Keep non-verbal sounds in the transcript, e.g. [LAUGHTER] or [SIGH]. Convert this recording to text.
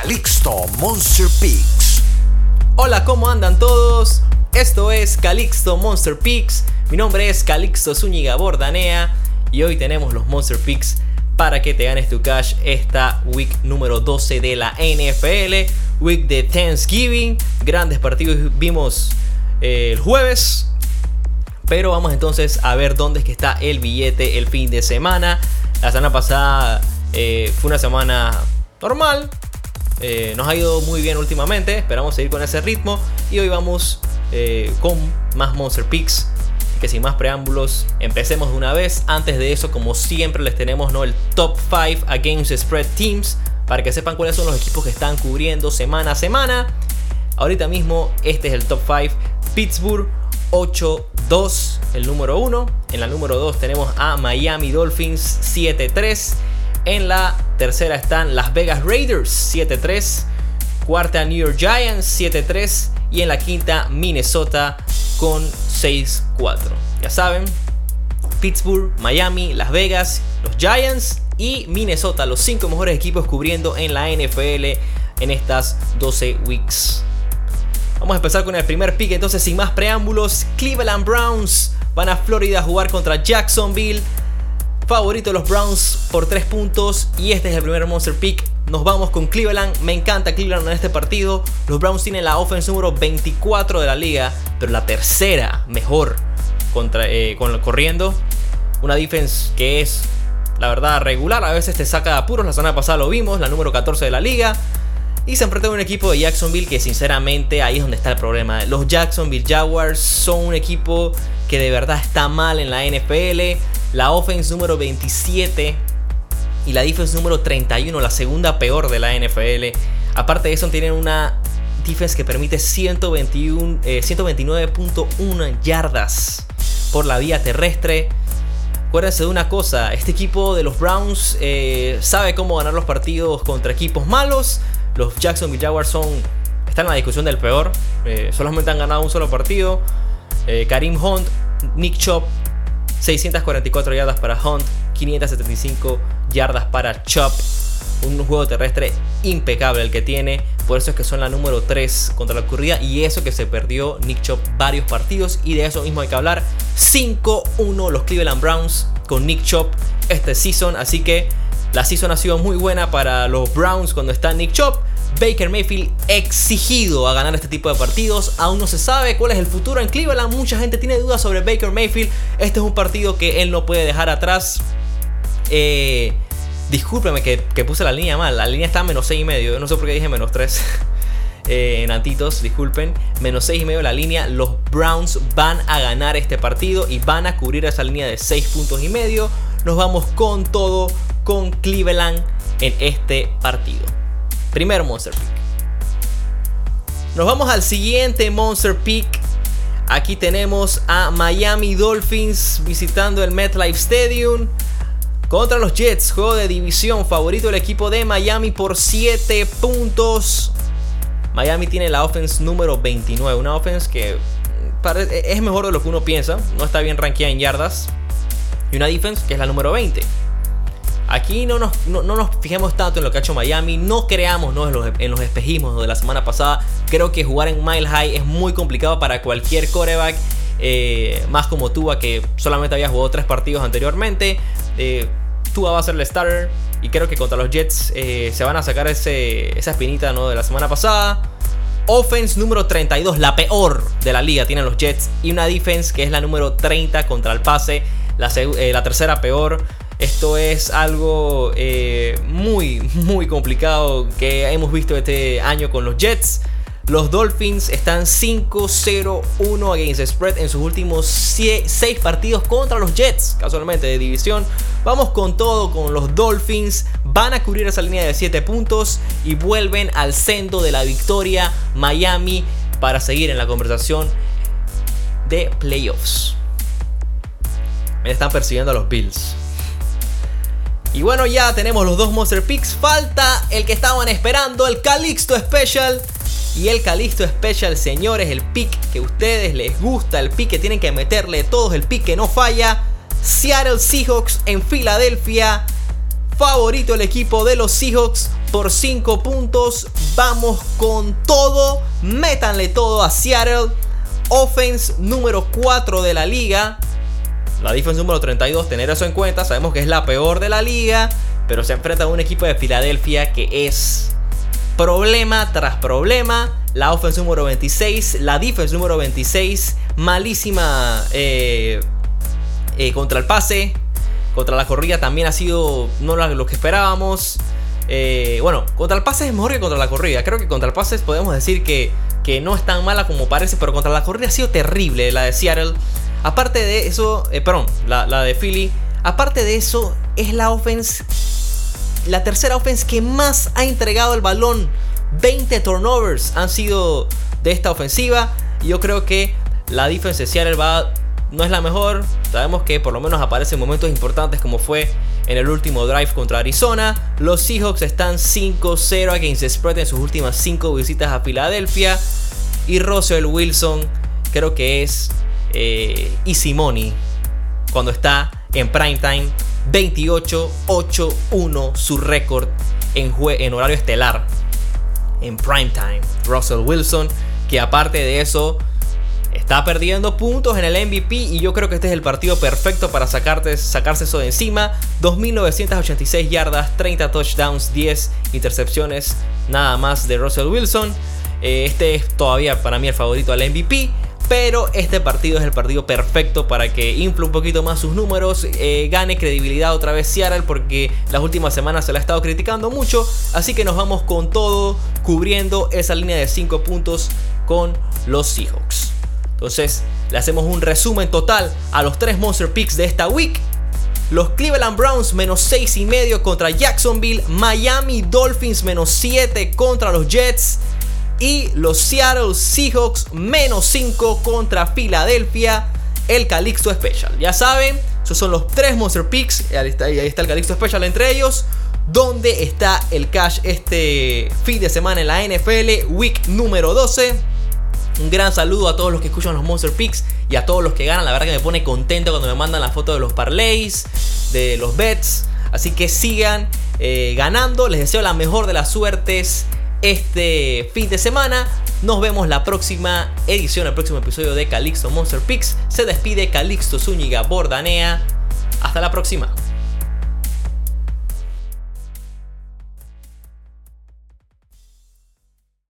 Calixto Monster Peaks. Hola, ¿cómo andan todos? Esto es Calixto Monster Peaks. Mi nombre es Calixto Zúñiga Bordanea y hoy tenemos los Monster Peaks para que te ganes tu cash esta week número 12 de la NFL, week de Thanksgiving. Grandes partidos vimos eh, el jueves. Pero vamos entonces a ver dónde es que está el billete el fin de semana. La semana pasada eh, fue una semana normal. Eh, nos ha ido muy bien últimamente. Esperamos seguir con ese ritmo. Y hoy vamos con más Monster Picks. Que sin más preámbulos, empecemos de una vez. Antes de eso, como siempre, les tenemos ¿no? el top 5 against spread teams. Para que sepan cuáles son los equipos que están cubriendo semana a semana. Ahorita mismo, este es el top 5. Pittsburgh 8-2, el número 1. En la número 2 tenemos a Miami Dolphins 7-3. En la tercera están Las Vegas Raiders 7-3. Cuarta New York Giants 7-3. Y en la quinta Minnesota con 6-4. Ya saben, Pittsburgh, Miami, Las Vegas, los Giants y Minnesota, los 5 mejores equipos cubriendo en la NFL en estas 12 weeks. Vamos a empezar con el primer pick, entonces sin más preámbulos, Cleveland Browns van a Florida a jugar contra Jacksonville. Favorito de los Browns por 3 puntos y este es el primer monster pick. Nos vamos con Cleveland, me encanta Cleveland en este partido. Los Browns tienen la offense número 24 de la liga, pero la tercera mejor contra, eh, con, corriendo. Una defense que es, la verdad, regular. A veces te saca de apuros. La semana pasada lo vimos, la número 14 de la liga. Y se enfrenta a un equipo de Jacksonville que sinceramente ahí es donde está el problema. Los Jacksonville Jaguars son un equipo que de verdad está mal en la NFL. La offense número 27 y la defense número 31, la segunda peor de la NFL. Aparte de eso tienen una defense que permite 121, 129.1 eh, yardas por la vía terrestre. Acuérdense de una cosa, este equipo de los Browns eh, sabe cómo ganar los partidos contra equipos malos, los Jacksonville Jaguars son, están en la discusión del peor. Eh, solamente han ganado un solo partido. Karim Hunt, Nick Chop, 644 yardas para Hunt, 575 yardas para Chop. Un juego terrestre impecable el que tiene. Por eso es que son la número 3 contra la corrida. Y eso que se perdió Nick Chop varios partidos. Y de eso mismo hay que hablar. 5-1 los Cleveland Browns con Nick Chop este season. Así que la season ha sido muy buena para los Browns cuando está Nick Chop. Baker Mayfield exigido a ganar este tipo de partidos. Aún no se sabe cuál es el futuro en Cleveland. Mucha gente tiene dudas sobre Baker Mayfield. Este es un partido que él no puede dejar atrás. Eh, discúlpeme que, puse la línea mal. La línea está a menos 6 y medio. No sé por qué dije menos 3. [LAUGHS] eh, en antitos, disculpen. Menos 6 y medio la línea. Los Browns van a ganar este partido y van a cubrir esa línea de 6 puntos y medio. Nos vamos con todo con Cleveland en este partido. Primer Monster Pick. Nos vamos al siguiente Monster Pick. Aquí tenemos a Miami Dolphins visitando el MetLife Stadium contra los Jets. Juego de división favorito del equipo de Miami por 7 puntos. Miami tiene la offense número 29. Una offense que es mejor de lo que uno piensa. No está bien rankeada en yardas. Y una defense que es la número 20. Aquí no nos, no, nos, fijemos tanto en lo que ha hecho Miami, no creamos en, los, en, los, espejismos de la semana pasada. Creo que jugar en Mile High es muy complicado para cualquier coreback, eh, más como Tua que solamente había jugado tres partidos anteriormente. Eh, Tua va a ser el starter y creo que contra los Jets eh, se van a sacar ese, esa espinita ¿no? de la semana pasada. Offense número 32, la peor de la liga, tienen los Jets. Y una defense que es la número 30 contra el pase, la, la tercera peor. Esto es algo eh, muy, muy complicado que hemos visto este año con los Jets. Los Dolphins están 5-0-1 against spread en sus últimos 6 partidos contra los Jets, casualmente de división. Vamos con todo con los Dolphins. Van a cubrir esa línea de 7 puntos y vuelven al centro de la victoria Miami para seguir en la conversación de playoffs. Me están persiguiendo a los Bills. Y bueno, ya tenemos los dos Monster Picks. Falta el que estaban esperando, el Calixto Special. Y el Calixto Special, señores, el pick que a ustedes les gusta, el pick que tienen que meterle todos, el pick que no falla. Seattle Seahawks en Filadelfia. Favorito el equipo de los Seahawks por 5 puntos. Vamos con todo. Métanle todo a Seattle. Offense número 4 de la liga. La defense número 32, tener eso en cuenta. Sabemos que es la peor de la liga. Pero se enfrenta a un equipo de Filadelfia que es problema tras problema. La offense número 26, la defense número 26, malísima eh, eh, contra el pase. Contra la corrida también ha sido no lo que esperábamos. Eh, bueno, contra el pase es mejor que contra la corrida. Creo que contra el pase podemos decir que, que no es tan mala como parece, pero contra la corrida ha sido terrible la de Seattle. Aparte de eso, perdón, la, de Philly. Aparte de eso, es la offense la tercera offense que más ha entregado el balón. 20 turnovers han sido de esta ofensiva. Y yo creo que la defense de Seattle no es la mejor. Sabemos que por lo menos aparecen momentos importantes como fue en el último drive contra Arizona. Los Seahawks están 5-0 against spread en sus últimas 5 visitas a Filadelfia. Y Russell Wilson creo que es eh, easy cuando está en prime time 28-8-1 su récord en, en horario estelar en prime time. Russell Wilson, que aparte de eso está perdiendo puntos en el MVP y yo creo que este es el partido perfecto para sacarte, sacarse eso de encima. 2.986 yardas, 30 touchdowns, 10 intercepciones, nada más de Russell Wilson. Eh, este es todavía para mí el favorito al MVP. Pero este partido es el partido perfecto para que infle un poquito más sus números, eh, gane credibilidad otra vez Seattle porque las últimas semanas se la ha estado criticando mucho. Así que nos vamos con todo cubriendo esa línea de 5 puntos con los Seahawks. Entonces, le hacemos un resumen total a los tres Monster Picks de esta week. Los Cleveland Browns menos 6 y medio contra Jacksonville. Miami Dolphins menos 7 contra los Jets y los Seattle Seahawks menos 5 contra Filadelfia, el Calixto Special. Ya saben, esos son los tres Monster Picks, ahí está, ahí está el Calixto Special entre ellos. ¿Dónde está el cash este fin de semana en la NFL, week número 12? Un gran saludo a todos los que escuchan los Monster Picks y a todos los que ganan. La verdad que me pone contento cuando me mandan la foto de los parlays, de los bets. Así que sigan eh, ganando. Les deseo la mejor de las suertes este fin de semana. Nos vemos la próxima edición, el próximo episodio de Calixto Monster Pix. Se despide Calixto Zúñiga Bordanea. Hasta la próxima.